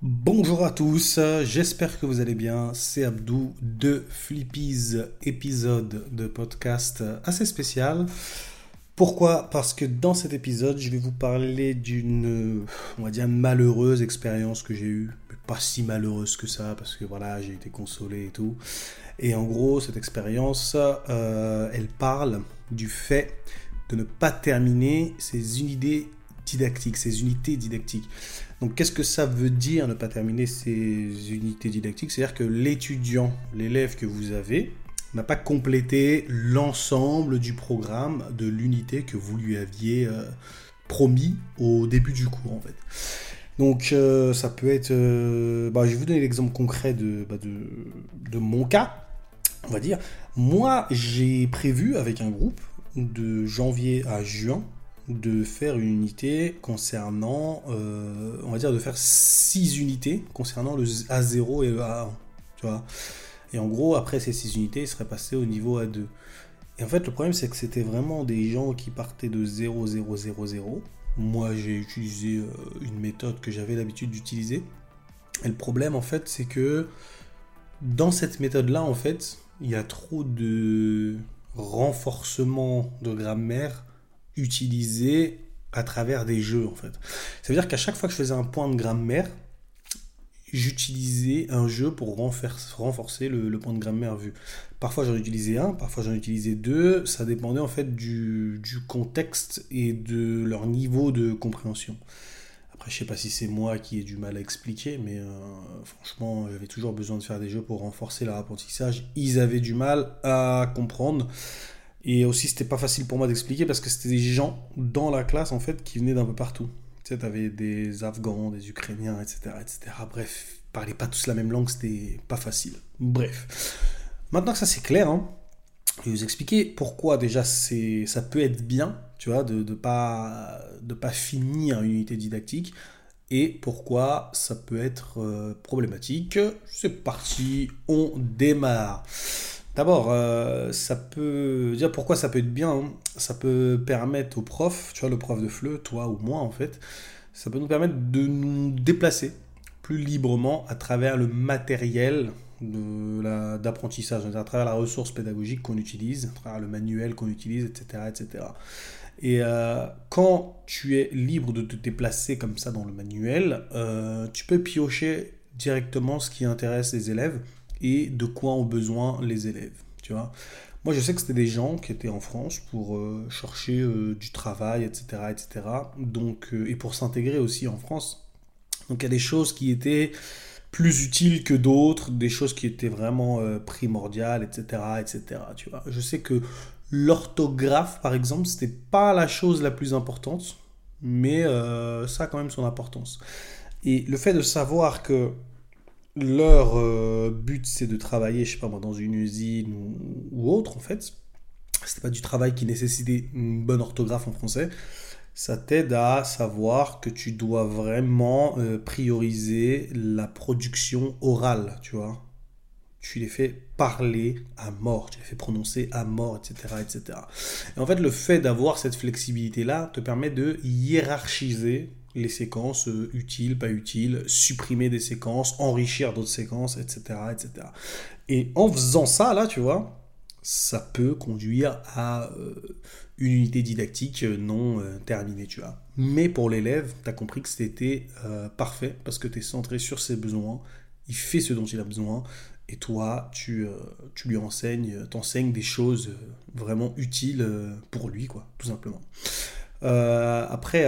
Bonjour à tous, j'espère que vous allez bien. C'est Abdou de Flippies, épisode de podcast assez spécial. Pourquoi? Parce que dans cet épisode, je vais vous parler d'une, on va dire, malheureuse expérience que j'ai eue. Mais pas si malheureuse que ça, parce que voilà, j'ai été consolé et tout. Et en gros, cette expérience, euh, elle parle du fait de ne pas terminer ses unités didactiques, ses unités didactiques. Donc qu'est-ce que ça veut dire ne pas terminer ces unités didactiques? C'est-à-dire que l'étudiant, l'élève que vous avez, n'a pas complété l'ensemble du programme de l'unité que vous lui aviez euh, promis au début du cours en fait. Donc euh, ça peut être... Euh, bah, je vais vous donner l'exemple concret de, bah, de, mon cas, va dire. Moi j'ai prévu avec un groupe de janvier à juin de faire une unité concernant, euh, on va dire de faire 6 unités concernant le A0 et le A1, tu vois. Et en gros, après ces 6 unités, ils seraient passés au niveau A2. Et en fait, le problème, c'est que c'était vraiment des gens qui partaient de 0, 0, 0, 0. Moi, j'ai utilisé euh, une méthode que j'avais l'habitude d'utiliser. Et le problème, en fait, c'est que dans cette méthode-là, en fait, il y a trop de renforcement de grammaire utilisé à travers des jeux en fait. Ça veut dire qu'à chaque fois que je faisais un point de grammaire, j'utilisais un jeu pour renforcer le, point de grammaire vu. Parfois j'en utilisais un, parfois j'en utilisais deux, ça dépendait en fait du, contexte et de leur niveau de compréhension. Après je sais pas si c'est moi qui ai du mal à expliquer, mais euh, franchement j'avais toujours besoin de faire des jeux pour renforcer leur apprentissage. Ils avaient du mal à comprendre. Et aussi, c'était pas facile pour moi d'expliquer parce que c'était des gens dans la classe en fait qui venaient d'un peu partout. Tu sais, t'avais des Afghans, des Ukrainiens, etc., etc. Bref, ils parlaient pas tous la même langue, c'était pas facile. Bref. Maintenant que ça c'est clair, hein, je vais vous expliquer pourquoi déjà c'est, ça peut être bien, tu vois, de ne pas, de pas finir une unité didactique et pourquoi ça peut être euh, problématique. C'est parti, on démarre. D'abord, euh, ça peut dire pourquoi ça peut être bien. Hein. Ça peut permettre au prof, tu vois, le prof de FLE, toi ou moi en fait, ça peut nous permettre de nous déplacer plus librement à travers le matériel d'apprentissage, à travers la ressource pédagogique qu'on utilise, à travers le manuel qu'on utilise, etc. etc. Et euh, quand tu es libre de te déplacer comme ça dans le manuel, euh, tu peux piocher directement ce qui intéresse les élèves et de quoi ont besoin les élèves. Tu vois Moi, je sais que c'était des gens qui étaient en France pour euh, chercher euh, du travail, etc., etc. Donc, euh, et pour s'intégrer aussi en France. Donc, il y a des choses qui étaient plus utiles que d'autres, des choses qui étaient vraiment primordiales, etc., etc. Tu vois Je sais que l'orthographe, par exemple, c'était pas la chose la plus importante, mais ça a quand même son importance. Et le fait de savoir que leur euh, but c'est de travailler, je sais pas moi, dans une usine ou, autre en fait. C'était pas du travail qui nécessitait une bonne orthographe en français. Ça t'aide à savoir que tu dois vraiment euh, prioriser la production orale, tu vois. Tu les fais parler à mort, tu les fais prononcer à mort, etc. etc. Et en fait, le fait d'avoir cette flexibilité-là te permet de hiérarchiser les séquences euh, utiles, pas utiles, supprimer des séquences, enrichir d'autres séquences, etc., etc. Et en faisant ça, là, tu vois, ça peut conduire à euh, une unité didactique non euh, terminée, tu vois. Mais pour l'élève, tu as compris que c'était parfait parce que tu es centré sur ses besoins, il fait ce dont il a besoin, et toi, tu, tu lui enseignes, t'enseignes des choses vraiment utiles pour lui, quoi, tout simplement. après,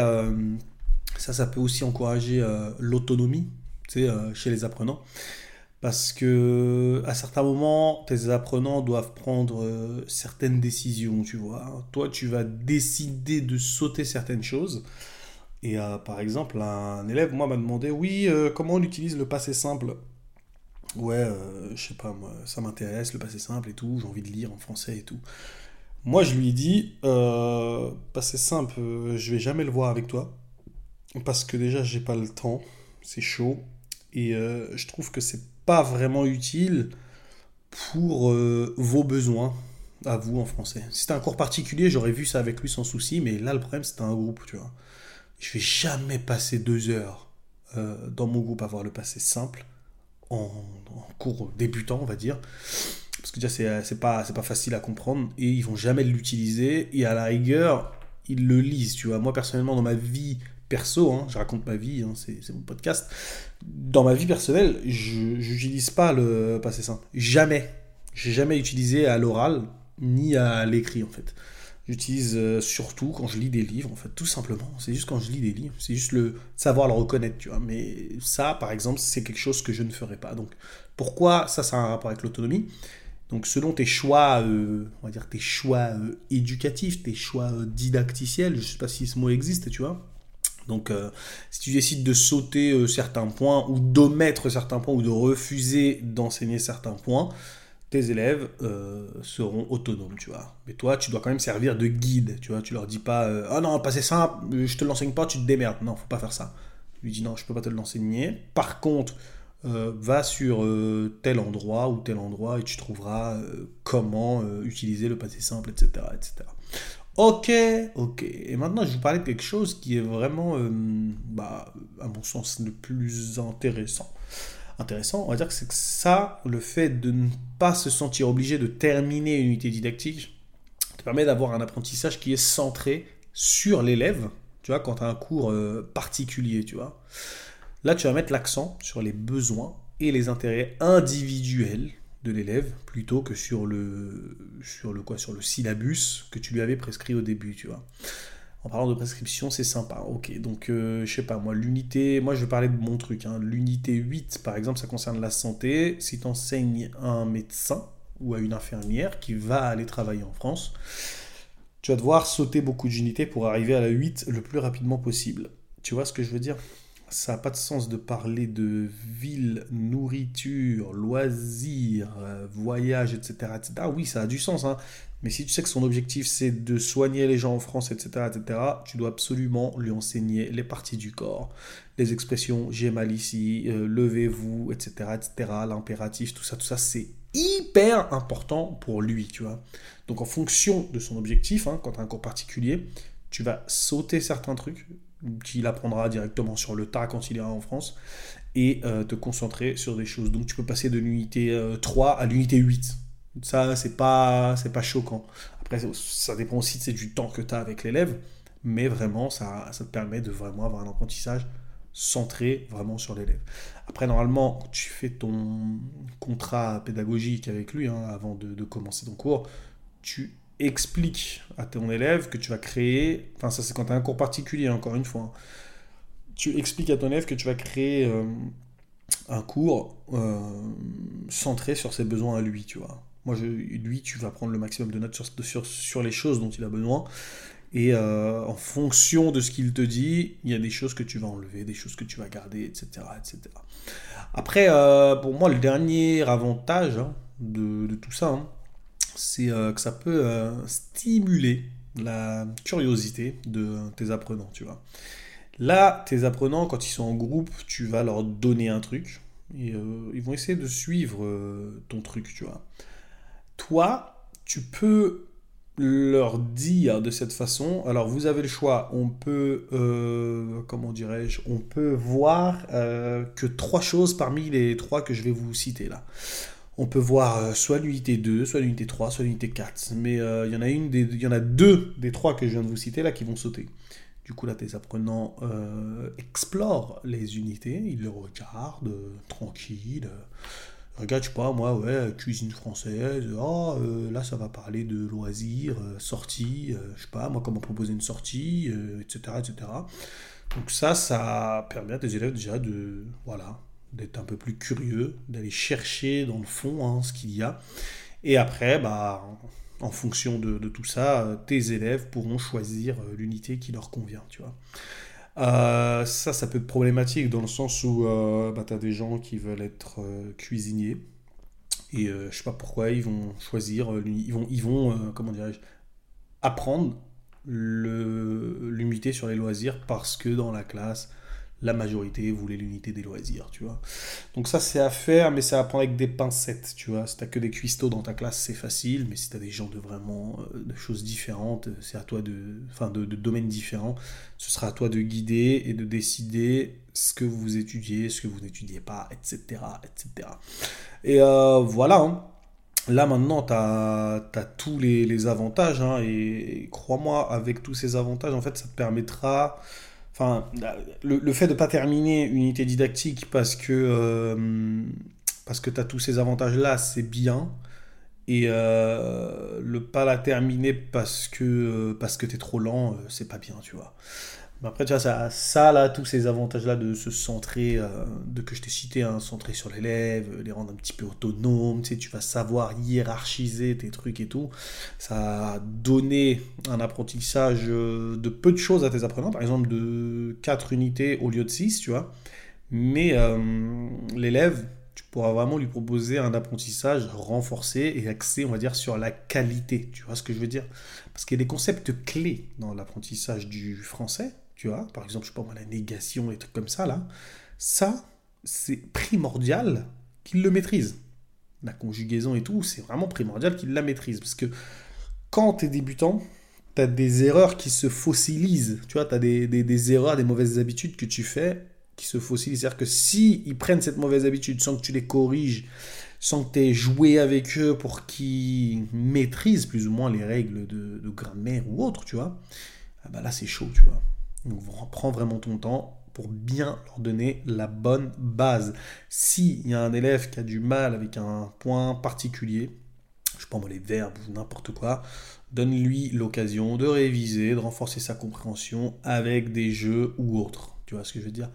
ça, ça peut aussi encourager euh, l'autonomie euh, chez les apprenants. Parce que à certains moments, tes apprenants doivent prendre euh, certaines décisions, tu vois. Toi, tu vas décider de sauter certaines choses. Et par exemple, un élève, moi, m'a demandé, oui, comment on utilise le passé simple? Ouais, je sais pas, moi, ça m'intéresse, le passé simple et tout, j'ai envie de lire en français et tout. Moi, je lui ai dit, passé simple, je vais jamais le voir avec toi parce que déjà j'ai pas le temps, c'est chaud, et euh, je trouve que c'est pas vraiment utile pour euh, vos besoins à vous en français. Si c'était un cours particulier, j'aurais vu ça avec lui sans souci, mais là le problème c'était un groupe, tu vois. Je vais jamais passer deux heures dans mon groupe avoir le passé simple en, cours débutant, on va dire. Parce que déjà, c'est pas, pas facile à comprendre et ils vont jamais l'utiliser. Et à la rigueur, ils le lisent, tu vois. Moi, personnellement, dans ma vie perso, hein, je raconte ma vie, hein, c'est mon podcast. Dans ma vie personnelle, je n'utilise pas le passé simple. Jamais. J'ai jamais utilisé à l'oral ni à l'écrit, en fait. J'utilise euh, surtout quand je lis des livres, en fait, tout simplement. C'est juste quand je lis des livres. C'est juste le savoir le reconnaître, tu vois. Mais ça, par exemple, c'est quelque chose que je ne ferai pas. Donc, pourquoi ça, ça a un rapport avec l'autonomie? Donc, selon tes choix, euh, on va dire tes choix euh, éducatifs, tes choix didacticiels, je ne sais pas si ce mot existe, tu vois. Donc, si tu décides de sauter certains points ou d'omettre certains points ou de refuser d'enseigner certains points, tes élèves euh, seront autonomes, tu vois. Mais toi, tu dois quand même servir de guide, tu vois. Tu leur dis pas, euh, ah non, pas c'est simple, je te l'enseigne pas, tu te démerdes. Non, faut pas faire ça. Tu lui dis, non, je peux pas te l'enseigner. Par contre, euh, va sur tel endroit ou tel endroit et tu trouveras comment utiliser le passé simple, etc., etc. Ok, ok. Et maintenant, je vais vous parler de quelque chose qui est vraiment, bah, à mon sens, le plus intéressant intéressant, on va dire que c'est que ça, le fait de ne pas se sentir obligé de terminer une unité didactique, te permet d'avoir un apprentissage qui est centré sur l'élève, tu vois, quand tu as un cours euh, particulier, tu vois. Là, tu vas mettre l'accent sur les besoins et les intérêts individuels de l'élève plutôt que sur le sur le quoi sur le syllabus que tu lui avais prescrit au début, tu vois en parlant de prescription, c'est sympa. Ok, donc euh, je sais pas, moi, l'unité, moi je parler de mon truc. Hein. L'unité 8, par exemple, ça concerne la santé. Si tu enseignes à un médecin ou à une infirmière qui va aller travailler en France, tu vas devoir sauter beaucoup d'unités pour arriver à la 8 le plus rapidement possible. Tu vois ce que je veux dire? Ça n'a pas de sens de parler de ville, nourriture, loisirs, euh, voyage, etc., etc. Oui, ça a du sens, hein. mais si tu sais que son objectif c'est de soigner les gens en France, etc., etc., tu dois absolument lui enseigner les parties du corps, les expressions j'ai mal ici, euh, levez-vous, etc., etc., l'impératif, tout ça, tout ça, c'est hyper important pour lui, tu vois. Donc en fonction de son objectif, hein, quand tu as un cours particulier, tu vas sauter certains trucs, qu'il apprendra directement sur le tas quand il ira en France, et euh, te concentrer sur des choses. Donc tu peux passer de l'unité 3 euh, à l'unité 8. Ça, c'est pas, c'est pas choquant. Après, ça dépend aussi du temps que tu as avec l'élève, mais vraiment, ça, ça te permet de vraiment avoir un apprentissage centré vraiment sur l'élève. Après, normalement, tu fais ton contrat pédagogique avec lui, hein, avant de, de commencer ton cours, tu explique à ton élève que tu vas créer, enfin ça c'est quand tu as un cours particulier encore une fois, hein. tu expliques à ton élève que tu vas créer euh, un cours euh, centré sur ses besoins à lui, tu vois. Moi, lui, tu vas prendre le maximum de notes sur, sur, sur les choses dont il a besoin. Et euh, en fonction de ce qu'il te dit, il y a des choses que tu vas enlever, des choses que tu vas garder, etc. etc. Après, pour moi, le dernier avantage hein, de, tout ça, hein, c'est euh, que ça peut euh, stimuler la curiosité de tes apprenants, tu vois. Là, tes apprenants, quand ils sont en groupe, tu vas leur donner un truc et euh, ils vont essayer de suivre ton truc, tu vois. Toi, tu peux leur dire de cette façon, alors vous avez le choix, on peut, comment dirais-je, on peut voir que trois choses parmi les trois que je vais vous citer là on peut voir euh, soit l'unité 2, soit l'unité 3, soit l'unité 4. Mais euh, il y en a une des, y en a deux des trois que je viens de vous citer là qui vont sauter. Du coup, là, tes apprenants euh, explorent les unités, ils le regardent tranquille. Regarde, je sais pas, moi, ouais, cuisine française, oh, là, ça va parler de loisirs, sorties, je sais pas, moi, comment proposer une sortie, etc., etc. Donc ça, ça permet à tes élèves déjà de, voilà, d'être un peu plus curieux, d'aller chercher dans le fond hein, ce qu'il y a. Et après, bah, en fonction de, tout ça, tes élèves pourront choisir euh, l'unité qui leur convient, tu vois. Euh, ça, ça peut être problématique dans le sens où euh, bah, tu as des gens qui veulent être cuisiniers et je sais pas pourquoi ils vont choisir, ils vont, ils vont comment dirais-je, apprendre l'unité sur les loisirs parce que dans la classe, La majorité voulait l'unité des loisirs, tu vois. Donc ça, c'est à faire, mais ça à prendre avec des pincettes, tu vois. Si t'as que des cuistots dans ta classe, c'est facile, mais si t'as des gens de vraiment euh, de choses différentes, c'est à toi de, enfin, de, domaines différents, ce sera à toi de guider et de décider ce que vous étudiez, ce que vous n'étudiez pas, etc., etc. Et euh, voilà. Hein. Là maintenant, tu as, tous les, avantages, hein, et, crois-moi, avec tous ces avantages, en fait, ça te permettra Enfin, le, fait de ne pas terminer une unité didactique parce que, euh, parce que tu tous ces avantages-là, c'est bien. Et euh, le pas la terminer parce que, parce que tu trop lent, euh, c'est pas bien, tu vois après, tu vois, ça, ça là, tous ces avantages-là de se centrer, euh, de que je t'ai cité, hein, centrer sur l'élève, les rendre un petit peu autonomes, tu sais, tu vas savoir hiérarchiser tes trucs et tout. Ça a donné un apprentissage euh, de peu de choses à tes apprenants, par exemple de 4 unités au lieu de 6, tu vois. Mais euh, l'élève, tu pourras vraiment lui proposer un apprentissage renforcé et axé, on va dire, sur la qualité. Tu vois ce que je veux dire? Parce qu'il y a des concepts clés dans l'apprentissage du français tu vois, par exemple, je sais pas moi, la négation et trucs comme ça, là, ça, c'est primordial qu'il le maîtrise. La conjugaison et tout, c'est vraiment primordial qu'il la maîtrise. Parce que quand tu es débutant, tu as des erreurs qui se fossilisent. Tu vois, tu as des, des, erreurs, des mauvaises habitudes que tu fais qui se fossilisent. C'est-à-dire que si ils prennent cette mauvaise habitude sans que tu les corriges, sans que tu aies joué avec eux pour qu'ils maîtrisent plus ou moins les règles de, grammaire ou autre, tu vois, ah bah là c'est chaud, tu vois. Donc prends vraiment ton temps pour bien leur donner la bonne base. S'il y a un élève qui a du mal avec un point particulier, je prends les verbes ou n'importe quoi, donne-lui l'occasion de réviser, de renforcer sa compréhension avec des jeux ou autres. Tu vois ce que je veux dire?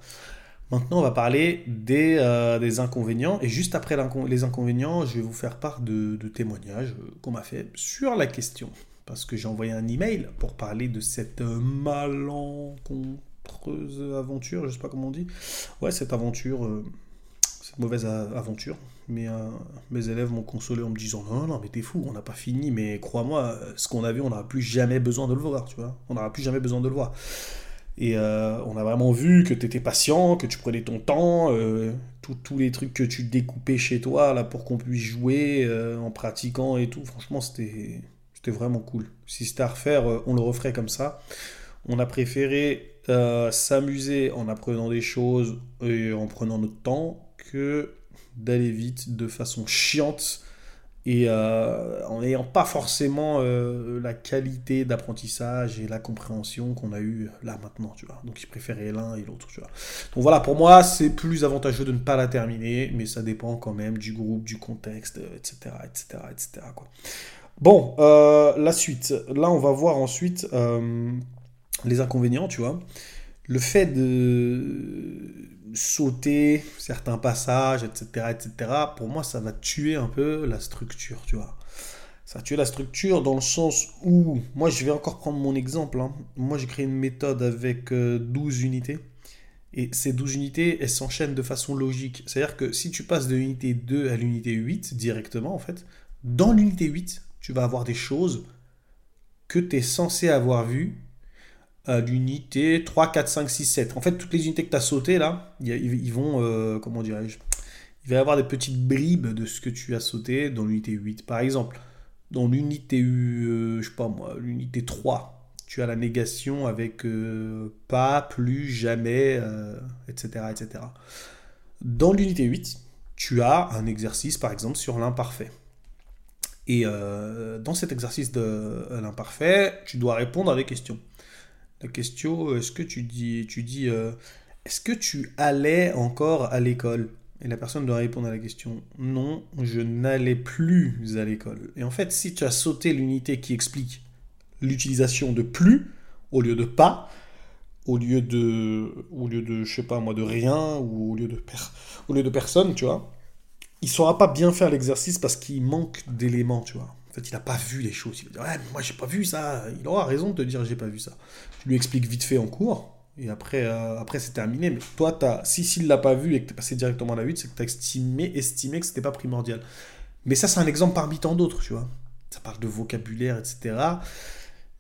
Maintenant, on va parler des, euh, inconvénients. Et juste après les inconvénients, je vais vous faire part de témoignages qu'on m'a fait sur la question parce que j'ai envoyé un email pour parler de cette malencontreuse aventure, je sais pas comment on dit. Ouais, cette aventure, euh, cette mauvaise aventure. Mais euh, mes élèves m'ont consolé en me disant non, non, mais t'es fou, on n'a pas fini, mais crois-moi, ce qu'on a vu, on n'aura plus jamais besoin de le voir, tu vois. On n'aura plus jamais besoin de le voir. Et euh, on a vraiment vu que tu étais patient, que tu prenais ton temps, tous les trucs que tu découpais chez toi là pour qu'on puisse jouer en pratiquant et tout. Franchement, c'était c'était vraiment cool. Si c'était à refaire, euh, on le referait comme ça. On a préféré euh, s'amuser en apprenant des choses et en prenant notre temps que d'aller vite de façon chiante et euh, en n'ayant pas forcément la qualité d'apprentissage et la compréhension qu'on a eu là maintenant, tu vois. Donc ils préféraient l'un et l'autre, tu vois. Donc voilà, pour moi, c'est plus avantageux de ne pas la terminer, mais ça dépend quand même du groupe, du contexte, etc., etc., etc., quoi. Bon, euh, la suite. Là, on va voir ensuite euh, les inconvénients, tu vois. Le fait de sauter certains passages, etc., etc., pour moi, ça va tuer un peu la structure, tu vois. Ça va tuer la structure dans le sens où, moi, je vais encore prendre mon exemple. Hein. Moi, j'ai créé une méthode avec 12 euh, unités. Et ces 12 unités, elles s'enchaînent de façon logique. C'est-à-dire que si tu passes de l'unité 2 à l'unité 8 directement, en fait, dans l'unité 8, tu vas avoir des choses que tu es censé avoir vues à l'unité 3, 4, 5, 6, 7. En fait, toutes les unités que tu as sautées là, ils vont, euh, comment dirais-je, il va y avoir des petites bribes de ce que tu as sauté dans l'unité 8. Par exemple, dans l'unité, euh, l'unité 3, tu as la négation avec euh, pas, plus, jamais, etc., etc. Dans l'unité 8, tu as un exercice, par exemple, sur l'imparfait. Et euh, dans cet exercice de euh, l'imparfait, tu dois répondre à des questions. La question, est-ce que tu dis, tu dis euh, est-ce que tu allais encore à l'école? Et la personne doit répondre à la question, non, je n'allais plus à l'école. Et en fait, si tu as sauté l'unité qui explique l'utilisation de plus au lieu de pas, au lieu de, au lieu de, je sais pas moi, de rien ou au lieu de, au lieu de personne, tu vois, il saura pas bien faire l'exercice parce qu'il manque d'éléments, tu vois. En fait, il n'a pas vu les choses. Il va dire, ouais, moi, j'ai pas vu ça. Il aura raison de te dire, j'ai pas vu ça. Tu lui expliques vite fait en cours. Et après, euh, après c'est terminé. Mais toi, as, si s'il l'a pas vu et que tu es passé directement à la 8, c'est que tu as estimé, estimé que c'était pas primordial. Mais ça, c'est un exemple parmi tant d'autres, tu vois. Ça parle de vocabulaire, etc.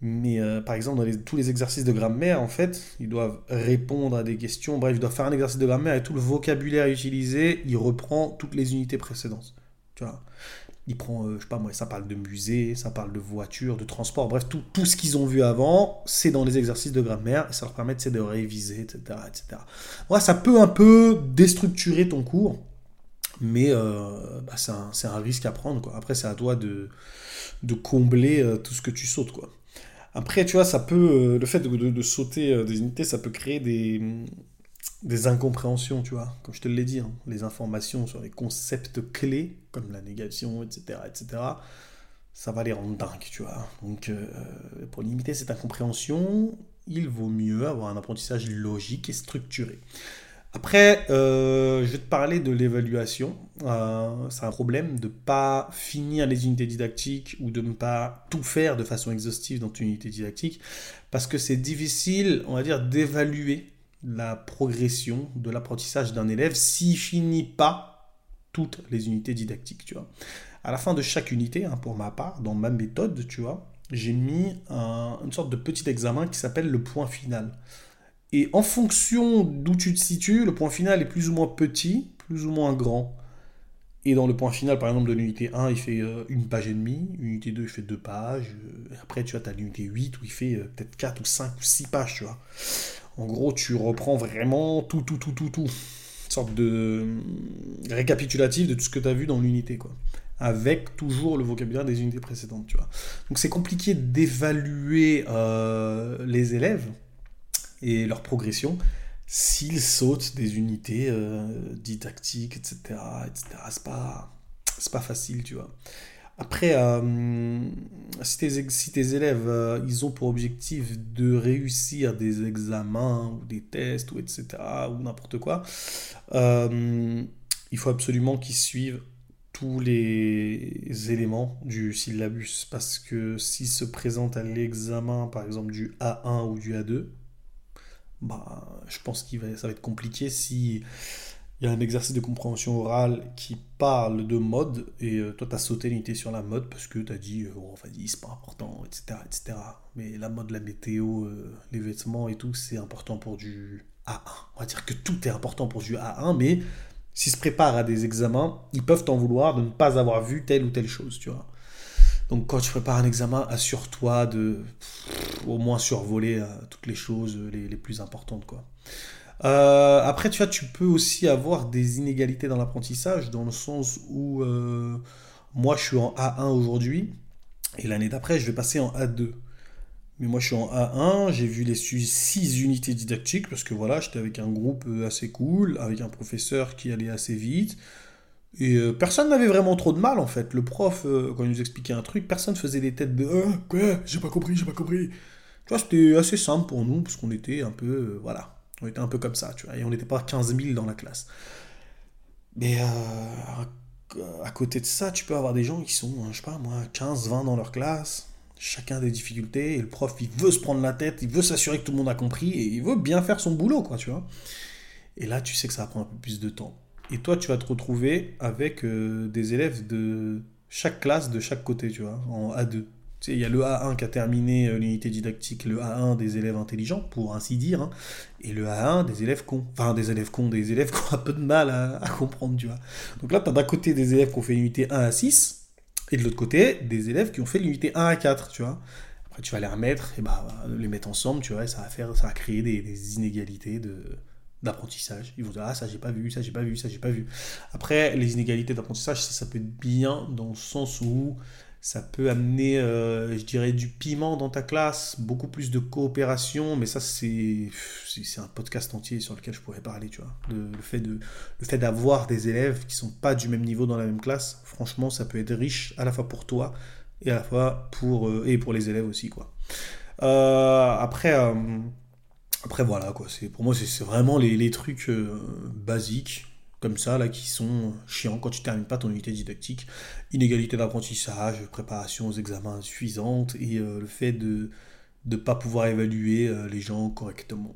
Mais euh, par exemple, dans tous les exercices de grammaire, en fait, ils doivent répondre à des questions. Bref, ils doivent faire un exercice de grammaire et tout le vocabulaire utilisé, il reprend toutes les unités précédentes. Tu vois il prend, euh, je sais pas moi, ça parle de musée, ça parle de voiture, de transport, bref, tout, tout ce qu'ils ont vu avant, c'est dans les exercices de grammaire, et ça leur permet de réviser, etc. etc. Ça peut un peu déstructurer ton cours, mais euh, bah, c'est un, risque à prendre. Quoi. Après, c'est à toi de, de combler euh, tout ce que tu sautes. Quoi. Après, tu vois, ça peut, le fait de, sauter des unités, ça peut créer des, des incompréhensions, tu vois. Comme je te l'ai dit, hein, les informations sur les concepts clés, comme la négation, etc., etc., ça va les rendre dingues, tu vois. Donc, euh, pour limiter cette incompréhension, il vaut mieux avoir un apprentissage logique et structuré. Après, euh, je vais te parler de l'évaluation. Euh, c'est un problème de ne pas finir les unités didactiques ou de ne pas tout faire de façon exhaustive dans une unité didactique, parce que c'est difficile, on va dire, d'évaluer la progression de l'apprentissage d'un élève s'il finit pas toutes les unités didactiques, tu vois. À la fin de chaque unité, hein, pour ma part, dans ma méthode, tu vois, j'ai mis une sorte de petit examen qui s'appelle le point final. Et en fonction d'où tu te situes, le point final est plus ou moins petit, plus ou moins grand. Et dans le point final, par exemple, de l'unité 1, il fait euh, une page et demie, unité 2, il fait deux pages, et après, tu as l'unité 8 où il fait euh, peut-être 4 ou 5 ou 6 pages, tu vois. En gros, tu reprends vraiment tout, tout, tout, tout, tout. Une sorte de récapitulatif de tout ce que tu as vu dans l'unité, quoi. Avec toujours le vocabulaire des unités précédentes, tu vois. Donc c'est compliqué d'évaluer euh, les élèves et leur progression s'ils sautent des unités euh, didactiques, etc. etc. C'est pas, pas facile, tu vois. Après, euh, si, tes, élèves, euh, ils ont pour objectif de réussir des examens ou des tests, ou etc., ou n'importe quoi, euh, il faut absolument qu'ils suivent tous les éléments du syllabus. Parce que s'ils se présentent à l'examen, par exemple, du A1 ou du A2, bah, je pense que ça va être compliqué si il y a un exercice de compréhension orale qui parle de mode, et euh, toi, tu as sauté l'unité sur la mode parce que tu as dit, oh, vas-y, c'est pas important, etc., etc. Mais la mode, la météo, euh, les vêtements et tout, c'est important pour du A1. On va dire que tout est important pour du A1, mais s'ils se préparent à des examens, ils peuvent t'en vouloir de ne pas avoir vu telle ou telle chose, tu vois. Donc quand tu prépares un examen, assure-toi de au moins survoler toutes les choses les, les plus importantes, quoi. Euh, après, tu vois, tu peux aussi avoir des inégalités dans l'apprentissage, dans le sens où euh, moi, je suis en A1 aujourd'hui, et l'année d'après, je vais passer en A2. Mais moi, je suis en A1, j'ai vu les 6 unités didactiques, parce que voilà, j'étais avec un groupe euh, assez cool, avec un professeur qui allait assez vite. Et personne n'avait vraiment trop de mal, en fait. Le prof, quand il nous expliquait un truc, personne faisait des têtes de quoi? J'ai pas compris, j'ai pas compris ». Tu vois, c'était assez simple pour nous, parce qu'on était un peu... voilà on était un peu comme ça, tu vois, et on n'était pas 15 000 dans la classe. Mais euh, à côté de ça, tu peux avoir des gens qui sont, je sais pas moi, 15, 20 dans leur classe, chacun des difficultés, et le prof, il veut se prendre la tête, il veut s'assurer que tout le monde a compris, et il veut bien faire son boulot, quoi, tu vois. Et là, tu sais que ça va prendre un peu plus de temps. Et toi, tu vas te retrouver avec euh, des élèves de chaque classe, de chaque côté, tu vois, en A2 il y a le A1 qui a terminé euh, l'unité didactique, le A1 des élèves intelligents, pour ainsi dire, hein, et le A1 des élèves cons. Enfin, des élèves cons, des élèves qui ont un peu de mal à, comprendre, tu vois. Donc là, tu as d'un côté des élèves qui ont fait l'unité 1 à 6, et de l'autre côté, des élèves qui ont fait l'unité 1 à 4, tu vois. Après, tu vas les remettre, et bah, les mettre ensemble, tu vois, ça va, faire, ça va créer des, inégalités de d'apprentissage. Ils vont dire, ah, ça j'ai pas vu, ça j'ai pas vu, ça j'ai pas vu. Après, les inégalités d'apprentissage, ça, peut être bien dans le sens où ça peut amener, euh, je dirais, du piment dans ta classe, beaucoup plus de coopération, mais ça, c'est, un podcast entier sur lequel je pourrais parler, tu vois. Le, fait, d'avoir des élèves qui sont pas du même niveau dans la même classe, franchement, ça peut être riche à la fois pour toi et à la fois pour, euh, les élèves aussi, quoi. Euh, après, après, voilà, quoi. C'est, pour moi, c'est, vraiment les, les trucs basiques comme ça, là, qui sont chiants quand tu termines pas ton unité didactique. Inégalité d'apprentissage, préparation aux examens insuffisantes et euh, le fait de ne pas pouvoir évaluer euh, les gens correctement.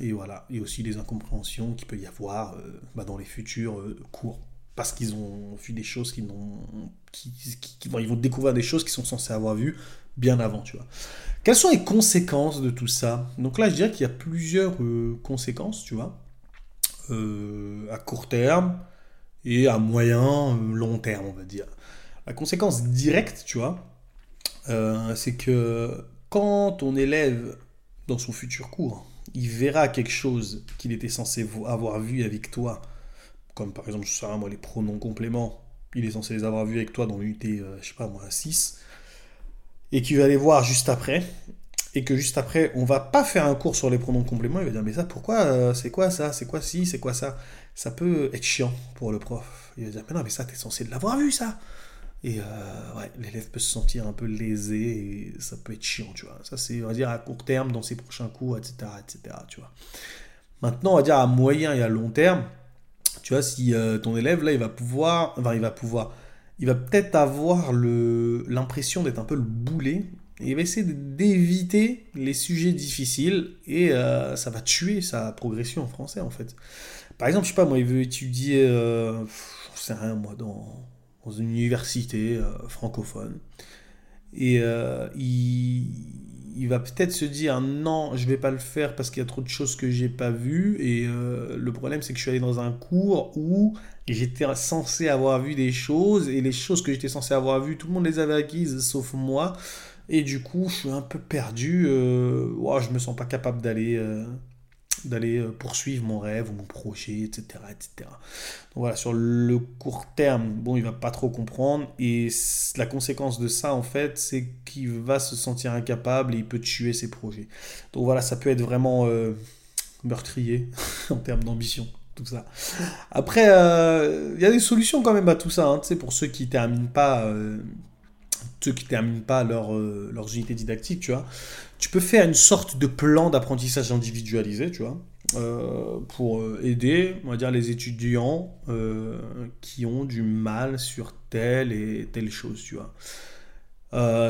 Et voilà, et aussi les incompréhensions qu'il peut y avoir euh, bah, dans les futurs cours. Parce qu'ils ont vu des choses qui n'ont. Qui, vont découvrir des choses qu'ils sont censés avoir vues, bien avant, tu vois. Quelles sont les conséquences de tout ça? Donc là, je dirais qu'il y a plusieurs euh, conséquences, tu vois, euh, à court terme et à moyen, euh, long terme, on va dire. La conséquence directe, tu vois, c'est que quand ton élève, dans son futur cours, il verra quelque chose qu'il était censé avoir vu avec toi, comme par exemple, je sais pas, moi, les pronoms compléments, il est censé les avoir vus avec toi dans l'unité, je sais pas moi, 6, et qu'il va aller voir juste après, et que juste après, on va pas faire un cours sur les pronoms compléments, il va dire mais ça pourquoi euh, c'est quoi ça c'est quoi si c'est quoi ça? Ça peut être chiant pour le prof. Il va dire mais non mais ça t'es censé l'avoir vu ça. Et euh, ouais l'élève peut se sentir un peu lésé et ça peut être chiant tu vois. Ça c'est on va dire à court terme dans ses prochains cours etc etc tu vois. Maintenant on va dire à moyen et à long terme tu vois si euh, ton élève là il va pouvoir enfin il va pouvoir il va peut-être avoir l'impression d'être un peu le boulet il va essayer d'éviter les sujets difficiles et euh, ça va tuer sa progression en français en fait. Par exemple, je sais pas, moi, il veut étudier, euh, je sais rien, moi, dans, une université euh, francophone. Et euh, il, il, va peut-être se dire non, je vais pas le faire parce qu'il y a trop de choses que j'ai pas vues. Et le problème, c'est que je suis allé dans un cours où j'étais censé avoir vu des choses et les choses que j'étais censé avoir vues, tout le monde les avait acquises sauf moi. Et du coup, je suis un peu perdu. Euh, ne je me sens pas capable d'aller euh, d'aller euh, poursuivre mon rêve ou mon projet, etc., etc. Donc voilà, sur le court terme, bon, il va pas trop comprendre. Et la conséquence de ça, en fait, c'est qu'il va se sentir incapable et il peut tuer ses projets. Donc voilà, ça peut être vraiment euh, meurtrier en termes d'ambition. Tout ça. Après, il y a des solutions quand même à tout ça. Hein, pour ceux qui terminent pas ceux qui terminent pas leur, euh, leurs unités didactiques, tu vois, tu peux faire une sorte de plan d'apprentissage individualisé, tu vois, euh, pour euh, aider, on va dire, les étudiants qui ont du mal sur telle et telle chose, tu vois.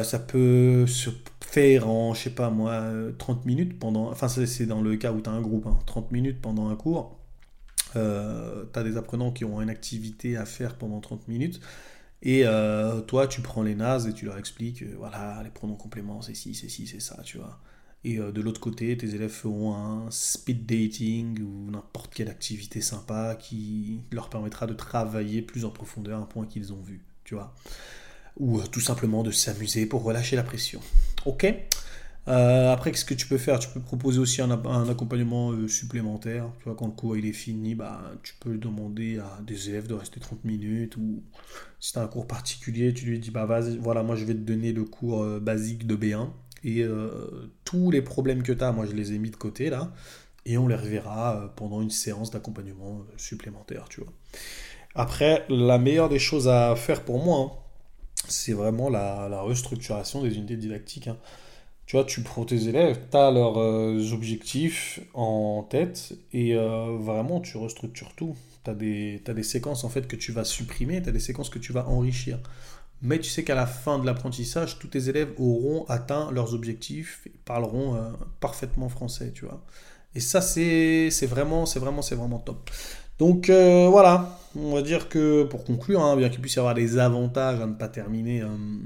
ça peut se faire en, je sais pas moi, 30 minutes pendant, enfin c'est dans le cas où tu as un groupe, 30 hein, minutes pendant un cours. tu as des apprenants qui ont une activité à faire pendant 30 minutes. Et euh, toi, tu prends les nazes et tu leur expliques, euh, voilà, les pronoms compléments, c'est ci, c'est ci, c'est ça, tu vois. Et euh, de l'autre côté, tes élèves feront un speed dating ou n'importe quelle activité sympa qui leur permettra de travailler plus en profondeur un point qu'ils ont vu, tu vois. Ou tout simplement de s'amuser pour relâcher la pression. Ok? Euh, après, qu'est-ce que tu peux faire? Tu peux proposer aussi un, accompagnement euh, supplémentaire. Tu vois, quand le cours il est fini, bah, tu peux demander à des élèves de rester 30 minutes. Ou si tu as un cours particulier, tu lui dis bah, vas-y, voilà, moi je vais te donner le cours euh, basique de B1. Et tous les problèmes que tu as, moi je les ai mis de côté là. Et on les reverra pendant une séance d'accompagnement supplémentaire, tu vois. Après, la meilleure des choses à faire pour moi, hein, c'est vraiment la, restructuration des unités didactiques. Hein tu vois, tu prends tes élèves, tu as leurs euh, objectifs en tête et euh, vraiment tu restructures tout. Tu as des, séquences en fait que tu vas supprimer, tu as des séquences que tu vas enrichir. Mais tu sais qu'à la fin de l'apprentissage, tous tes élèves auront atteint leurs objectifs et parleront euh, parfaitement français, tu vois. Et ça, c'est vraiment, c'est vraiment, c'est vraiment top. Donc voilà, on va dire que pour conclure, hein, bien qu'il puisse y avoir des avantages à ne pas terminer une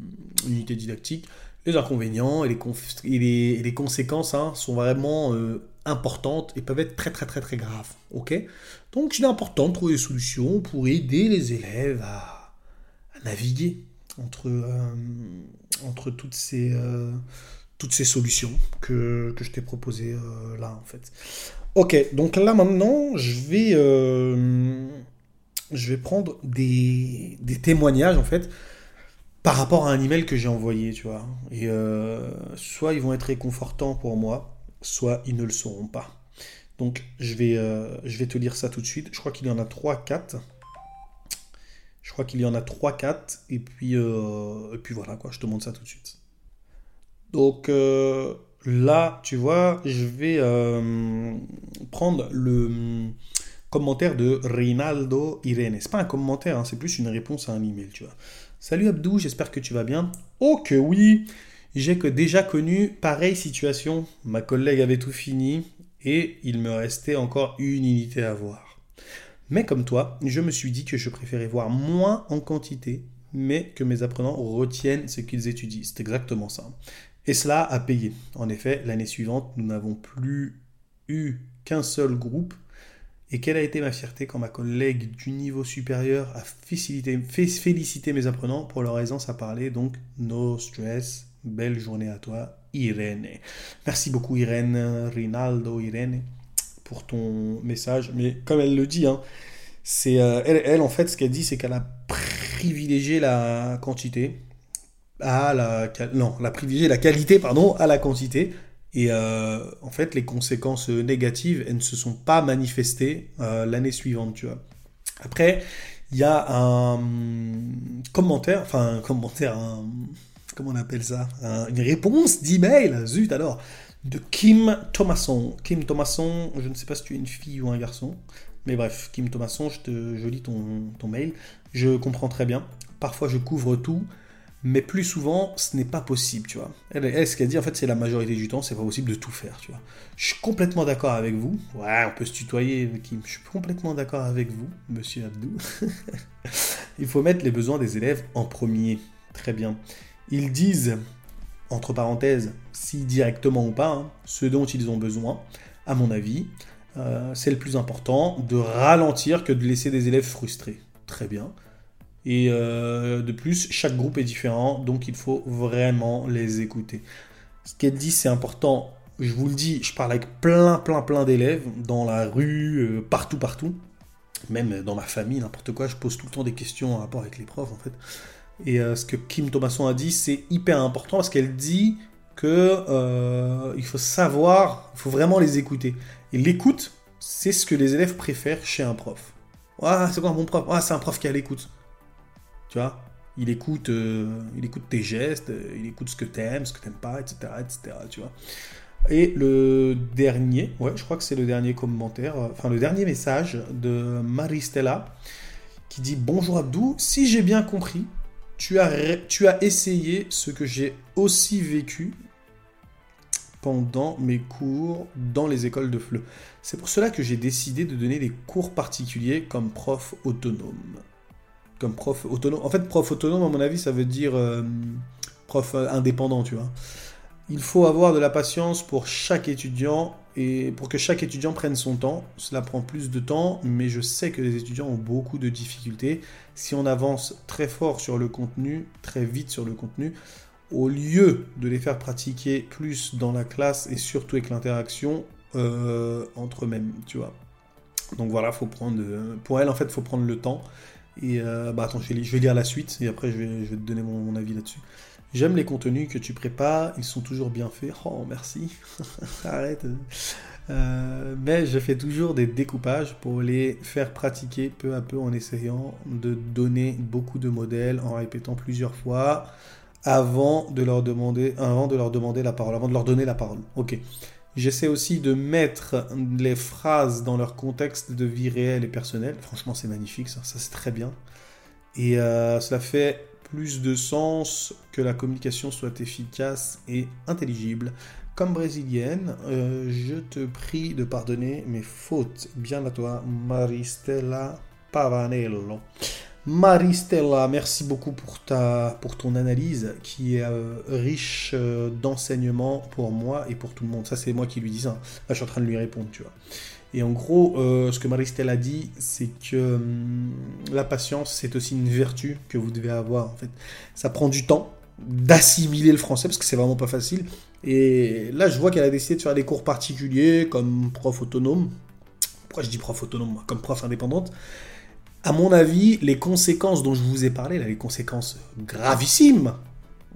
unité didactique, les inconvénients et les, conséquences hein, sont vraiment euh, importantes et peuvent être très très très très graves. Ok? Donc il est important de trouver des solutions pour aider les élèves à, naviguer entre, euh, entre toutes, ces, euh, toutes ces solutions que, je t'ai proposées là en fait. Ok, donc là maintenant je vais, je vais prendre des, des témoignages en fait par rapport à un email que j'ai envoyé, tu vois. Et euh, soit ils vont être réconfortants pour moi, soit ils ne le seront pas. Donc je vais, euh, je vais te lire ça tout de suite. Je crois qu'il y en a 3-4. Je crois qu'il y en a 3-4. Et puis, euh, et puis voilà, quoi, je te montre ça tout de suite. Donc là, tu vois, je vais prendre le commentaire de Rinaldo Irene. C'est pas un commentaire, hein, c'est plus une réponse à un email, tu vois. Salut Abdou, j'espère que tu vas bien. Oh que oui J'ai que déjà connu pareille situation. Ma collègue avait tout fini et il me restait encore une unité à voir. Mais comme toi, je me suis dit que je préférais voir moins en quantité, mais que mes apprenants retiennent ce qu'ils étudient. C'est exactement ça. Et cela a payé. En effet, l'année suivante, nous n'avons plus eu qu'un seul groupe. Et quelle a été ma fierté quand ma collègue du niveau supérieur a félicité, mes apprenants pour leur aisance à parler. Donc, no stress. Belle journée à toi, Irène. Merci beaucoup, Irène, Rinaldo, Irène, pour ton message. Mais comme elle le dit, hein, c'est euh, elle, en fait, ce qu'elle dit, c'est qu'elle a privilégié la quantité à la non, la privilégié la qualité pardon à la quantité. Et euh, en fait, les conséquences négatives, elles ne se sont pas manifestées euh, l'année suivante, tu vois. Après, il y a un commentaire, enfin un commentaire, comment on appelle ça, une réponse d'email, zut alors, de Kim Thomasson. Kim Thomasson, je ne sais pas si tu es une fille ou un garçon, mais bref, Kim Thomasson, je, te, je lis ton, ton mail. Je comprends très bien. Parfois, je couvre tout, mais plus souvent, ce n'est pas possible, tu vois. Elle, ce qu'elle dit, en fait, c'est la majorité du temps, c'est pas possible de tout faire, tu vois. Je suis complètement d'accord avec vous. Ouais, on peut se tutoyer, Kim. Je suis complètement d'accord avec vous, monsieur Abdou. Il faut mettre les besoins des élèves en premier. Très bien. Ils disent, entre parenthèses, si directement ou pas, hein, ce dont ils ont besoin, à mon avis. Euh, c'est le plus important, de ralentir que de laisser des élèves frustrés. Très bien. Et euh, de plus, chaque groupe est différent, donc il faut vraiment les écouter. Ce qu'elle dit, c'est important. Je vous le dis, je parle avec plein, plein, plein d'élèves, dans la rue, euh, partout, partout. Même dans ma famille, n'importe quoi, je pose tout le temps des questions en rapport avec les profs, en fait. Et ce que Kim Thomasson a dit, c'est hyper important parce qu'elle dit que il faut savoir, il faut vraiment les écouter. Et l'écoute, c'est ce que les élèves préfèrent chez un prof. Ah, c'est quoi bon prof? Ah, c'est un prof qui a l'écoute. Tu vois il écoute, euh, il écoute tes gestes, euh, il écoute ce que t'aimes, ce que t'aimes pas, etc., etc., tu vois. Et le dernier, ouais, je crois que c'est le dernier commentaire, euh, enfin le dernier message de Maristella qui dit Bonjour Abdou, si j'ai bien compris, tu as, tu as essayé ce que j'ai aussi vécu pendant mes cours dans les écoles de FLE. C'est pour cela que j'ai décidé de donner des cours particuliers comme prof autonome. Comme prof autonome. En fait, prof autonome, à mon avis, ça veut dire euh, prof indépendant, tu vois. Il faut avoir de la patience pour chaque étudiant et pour que chaque étudiant prenne son temps. Cela prend plus de temps, mais je sais que les étudiants ont beaucoup de difficultés. Si on avance très fort sur le contenu, très vite sur le contenu, au lieu de les faire pratiquer plus dans la classe et surtout avec l'interaction euh, entre eux-mêmes, tu vois. Donc voilà, faut prendre, euh, pour elle en fait, faut prendre le temps. Et euh, bah attends, je vais, lire la suite et après je vais, te donner mon, avis là-dessus. J'aime les contenus que tu prépares, ils sont toujours bien faits. Oh merci, arrête. mais je fais toujours des découpages pour les faire pratiquer peu à peu en essayant de donner beaucoup de modèles, en répétant plusieurs fois avant de leur demander, avant de leur demander la parole, avant de leur donner la parole. Ok. J'essaie aussi de mettre les phrases dans leur contexte de vie réelle et personnelle. Franchement, c'est magnifique, ça, c'est très bien. Et euh, cela fait plus de sens que la communication soit efficace et intelligible. Comme brésilienne, euh, je te prie de pardonner mes fautes. Bien à toi, Maristella Pavanello. Maristella, merci beaucoup pour, ta, pour ton analyse qui est euh, riche euh, d'enseignements pour moi et pour tout le monde. Ça, c'est moi qui lui dis ça. Là, je suis en train de lui répondre, tu vois. Et en gros, euh, ce que Maristella dit, c'est que hum, la patience, c'est aussi une vertu que vous devez avoir. En fait, ça prend du temps d'assimiler le français parce que c'est vraiment pas facile. Et là, je vois qu'elle a décidé de faire des cours particuliers comme prof autonome. Pourquoi je dis prof autonome Comme prof indépendante à mon avis, les conséquences dont je vous ai parlé, les conséquences gravissimes,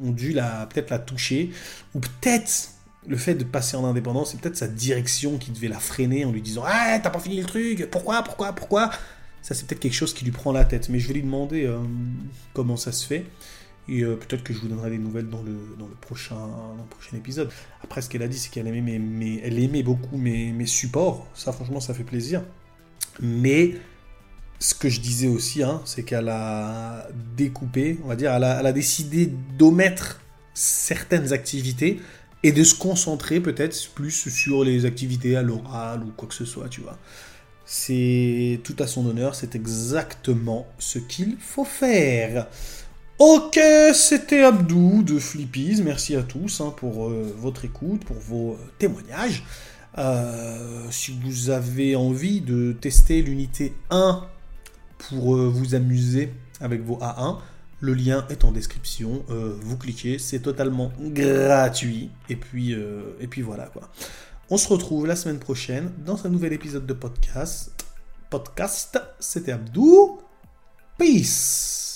ont dû peut-être la toucher, ou peut-être le fait de passer en indépendance, c'est peut-être sa direction qui devait la freiner en lui disant Ah, t'as pas fini le truc, pourquoi, pourquoi, pourquoi? Ça, c'est peut-être quelque chose qui lui prend la tête. Mais je vais lui demander euh, comment ça se fait. Et euh, peut-être que je vous donnerai des nouvelles dans le, dans le, prochain, prochain épisode. Après, ce qu'elle a dit, c'est qu'elle aimait, mes, elle aimait beaucoup mes, mes supports. Ça, franchement, ça fait plaisir. Mais ce que je disais aussi, hein, c'est qu'elle a découpé, on va dire, elle a, décidé d'omettre certaines activités et de se concentrer peut-être plus sur les activités à l'oral ou quoi que ce soit, tu vois. C'est tout à son honneur, c'est exactement ce qu'il faut faire. Ok, c'était Abdou de Flippies. Merci à tous hein, pour euh, votre écoute, pour vos témoignages. Euh, si vous avez envie de tester l'unité 1 pour vous amuser avec vos A1, le lien est en description. vous cliquez, c'est totalement gratuit. Et puis, et puis voilà quoi. On se retrouve la semaine prochaine dans un nouvel épisode de podcast. Podcast, c'était Abdou. Peace